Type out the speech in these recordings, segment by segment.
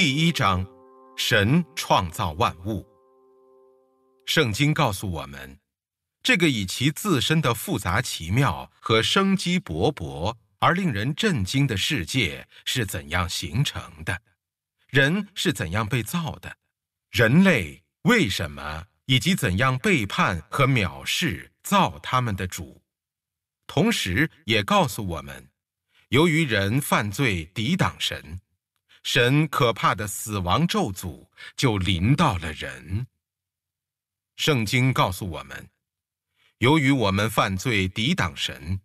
第一章，神创造万物。圣经告诉我们，这个以其自身的复杂奇妙和生机勃勃而令人震惊的世界是怎样形成的，人是怎样被造的，人类为什么以及怎样背叛和藐视造他们的主，同时也告诉我们，由于人犯罪抵挡神。神可怕的死亡咒诅就临到了人。圣经告诉我们，由于我们犯罪抵挡神，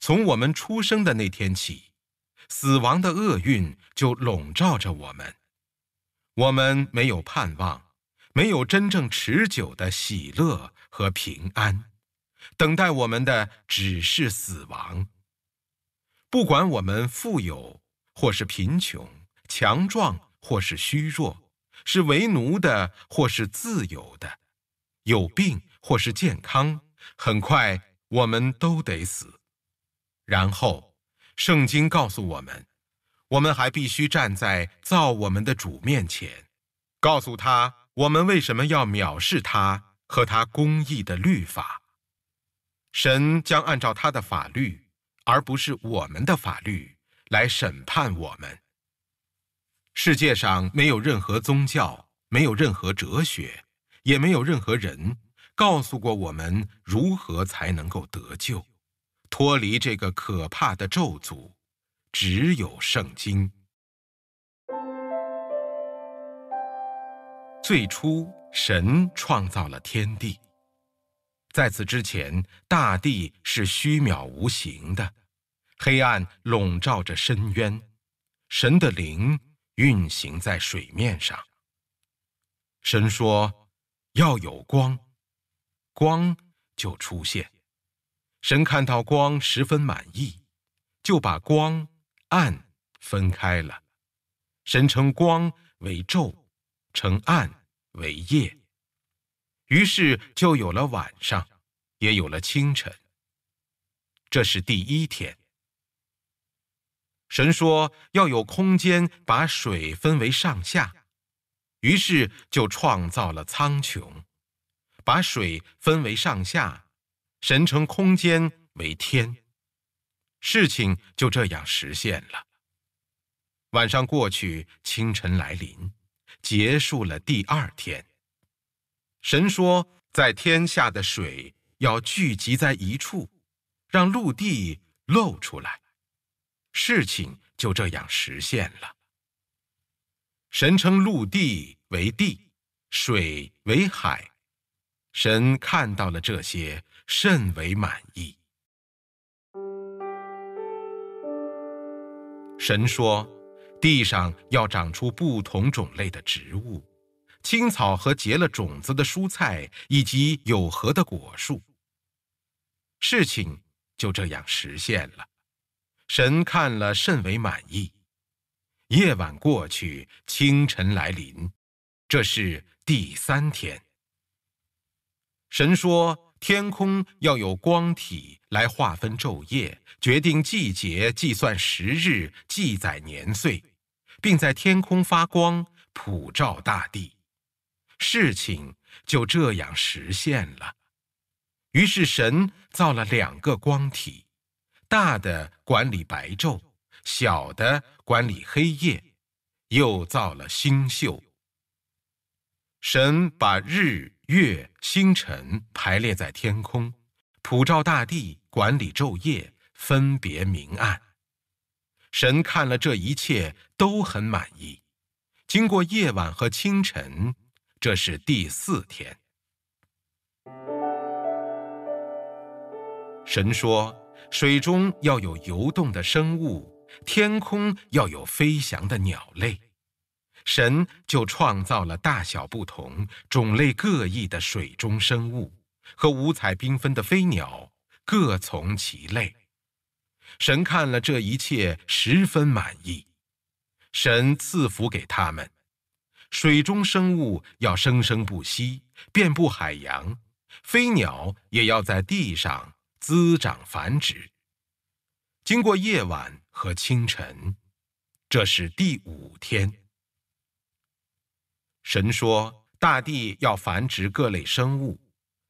从我们出生的那天起，死亡的厄运就笼罩着我们。我们没有盼望，没有真正持久的喜乐和平安，等待我们的只是死亡。不管我们富有或是贫穷。强壮或是虚弱，是为奴的或是自由的，有病或是健康，很快我们都得死。然后，圣经告诉我们，我们还必须站在造我们的主面前，告诉他我们为什么要藐视他和他公义的律法。神将按照他的法律，而不是我们的法律，来审判我们。世界上没有任何宗教，没有任何哲学，也没有任何人告诉过我们如何才能够得救，脱离这个可怕的咒诅。只有圣经。最初，神创造了天地，在此之前，大地是虚渺无形的，黑暗笼罩着深渊，神的灵。运行在水面上。神说：“要有光，光就出现。神看到光十分满意，就把光暗分开了。神称光为昼，称暗为夜。于是就有了晚上，也有了清晨。这是第一天。”神说要有空间把水分为上下，于是就创造了苍穹，把水分为上下，神称空间为天。事情就这样实现了。晚上过去，清晨来临，结束了第二天。神说，在天下的水要聚集在一处，让陆地露出来。事情就这样实现了。神称陆地为地，水为海。神看到了这些，甚为满意。神说：“地上要长出不同种类的植物，青草和结了种子的蔬菜，以及有核的果树。”事情就这样实现了。神看了甚为满意。夜晚过去，清晨来临，这是第三天。神说：“天空要有光体来划分昼夜，决定季节，计算时日，记载年岁，并在天空发光，普照大地。”事情就这样实现了。于是神造了两个光体。大的管理白昼，小的管理黑夜，又造了星宿。神把日月星辰排列在天空，普照大地，管理昼夜，分别明暗。神看了这一切都很满意。经过夜晚和清晨，这是第四天。神说。水中要有游动的生物，天空要有飞翔的鸟类，神就创造了大小不同、种类各异的水中生物和五彩缤纷的飞鸟，各从其类。神看了这一切，十分满意。神赐福给他们，水中生物要生生不息，遍布海洋，飞鸟也要在地上。滋长繁殖。经过夜晚和清晨，这是第五天。神说，大地要繁殖各类生物，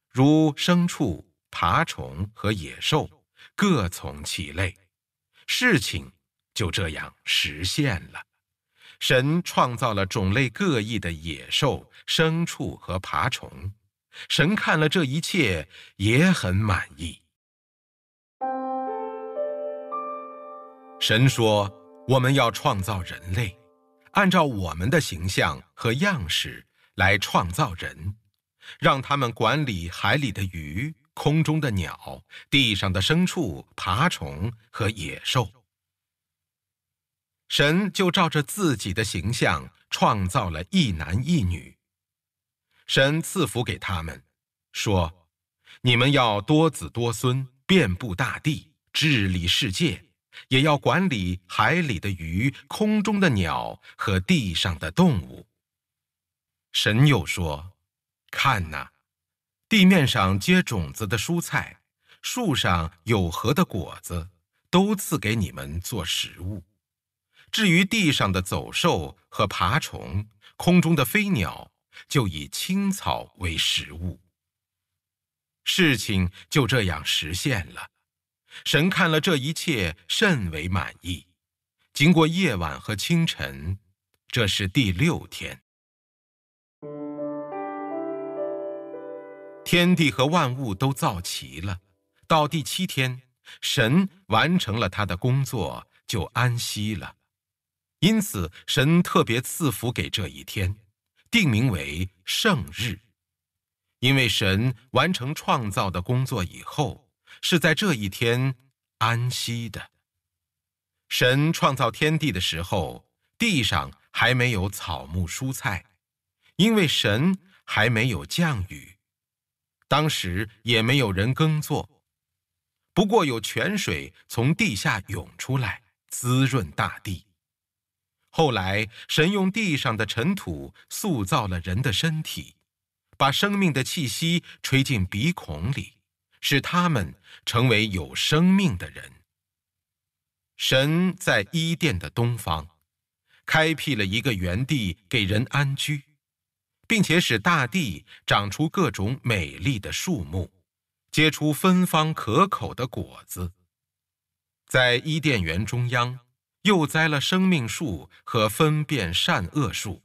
如牲畜、爬虫和野兽，各从其类。事情就这样实现了。神创造了种类各异的野兽、牲畜和爬虫。神看了这一切，也很满意。神说：“我们要创造人类，按照我们的形象和样式来创造人，让他们管理海里的鱼、空中的鸟、地上的牲畜、爬虫和野兽。”神就照着自己的形象创造了一男一女。神赐福给他们，说：“你们要多子多孙，遍布大地，治理世界。”也要管理海里的鱼、空中的鸟和地上的动物。神又说：“看哪，地面上结种子的蔬菜，树上有核的果子，都赐给你们做食物。至于地上的走兽和爬虫，空中的飞鸟，就以青草为食物。”事情就这样实现了。神看了这一切，甚为满意。经过夜晚和清晨，这是第六天。天地和万物都造齐了。到第七天，神完成了他的工作，就安息了。因此，神特别赐福给这一天，定名为圣日，因为神完成创造的工作以后。是在这一天安息的。神创造天地的时候，地上还没有草木蔬菜，因为神还没有降雨，当时也没有人耕作。不过有泉水从地下涌出来，滋润大地。后来，神用地上的尘土塑造了人的身体，把生命的气息吹进鼻孔里。使他们成为有生命的人。神在伊甸的东方，开辟了一个园地给人安居，并且使大地长出各种美丽的树木，结出芬芳可口的果子。在伊甸园中央，又栽了生命树和分辨善恶树。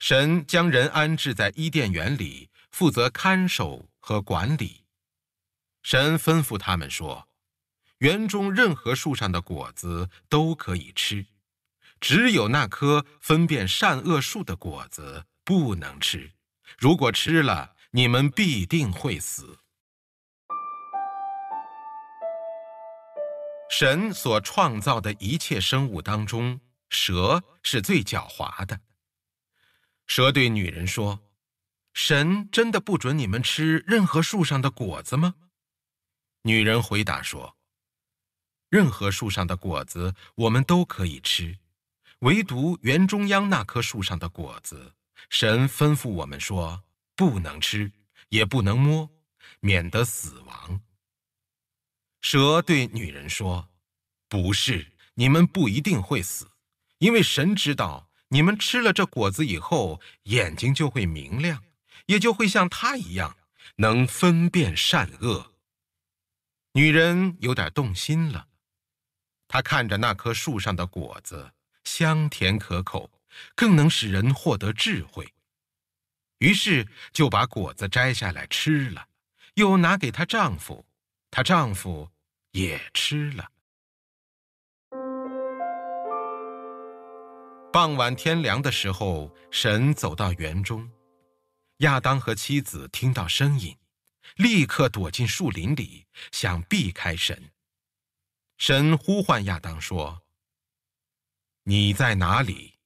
神将人安置在伊甸园里，负责看守和管理。神吩咐他们说：“园中任何树上的果子都可以吃，只有那棵分辨善恶树的果子不能吃。如果吃了，你们必定会死。”神所创造的一切生物当中，蛇是最狡猾的。蛇对女人说：“神真的不准你们吃任何树上的果子吗？”女人回答说：“任何树上的果子我们都可以吃，唯独园中央那棵树上的果子，神吩咐我们说不能吃，也不能摸，免得死亡。”蛇对女人说：“不是，你们不一定会死，因为神知道你们吃了这果子以后，眼睛就会明亮，也就会像他一样，能分辨善恶。”女人有点动心了，她看着那棵树上的果子，香甜可口，更能使人获得智慧。于是就把果子摘下来吃了，又拿给她丈夫，她丈夫也吃了。傍晚天凉的时候，神走到园中，亚当和妻子听到声音。立刻躲进树林里，想避开神。神呼唤亚当说：“你在哪里？”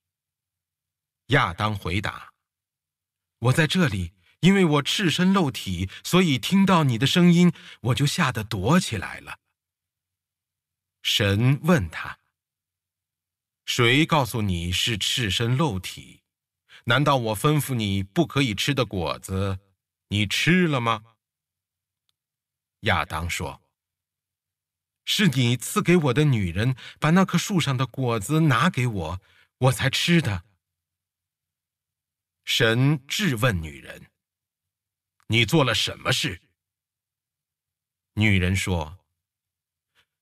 亚当回答：“我在这里，因为我赤身露体，所以听到你的声音，我就吓得躲起来了。”神问他：“谁告诉你是赤身露体？难道我吩咐你不可以吃的果子，你吃了吗？”亚当说：“是你赐给我的女人把那棵树上的果子拿给我，我才吃的。”神质问女人：“你做了什么事？”女人说：“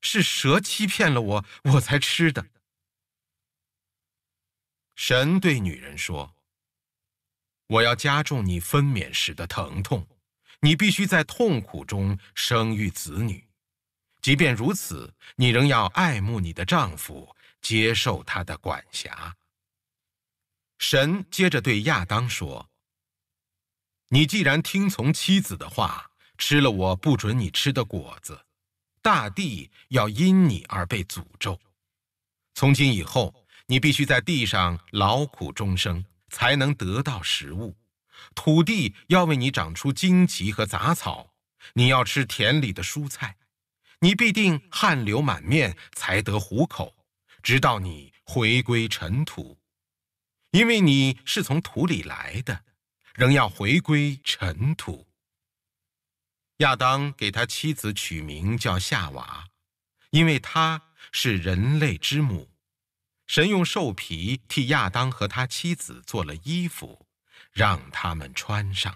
是蛇欺骗了我，我才吃的。”神对女人说：“我要加重你分娩时的疼痛，你必须在痛苦中生育子女。即便如此，你仍要爱慕你的丈夫，接受他的管辖。”神接着对亚当说：“你既然听从妻子的话。”吃了我不准你吃的果子，大地要因你而被诅咒。从今以后，你必须在地上劳苦终生，才能得到食物。土地要为你长出荆棘和杂草，你要吃田里的蔬菜。你必定汗流满面才得糊口，直到你回归尘土，因为你是从土里来的，仍要回归尘土。亚当给他妻子取名叫夏娃，因为她是人类之母。神用兽皮替亚当和他妻子做了衣服，让他们穿上。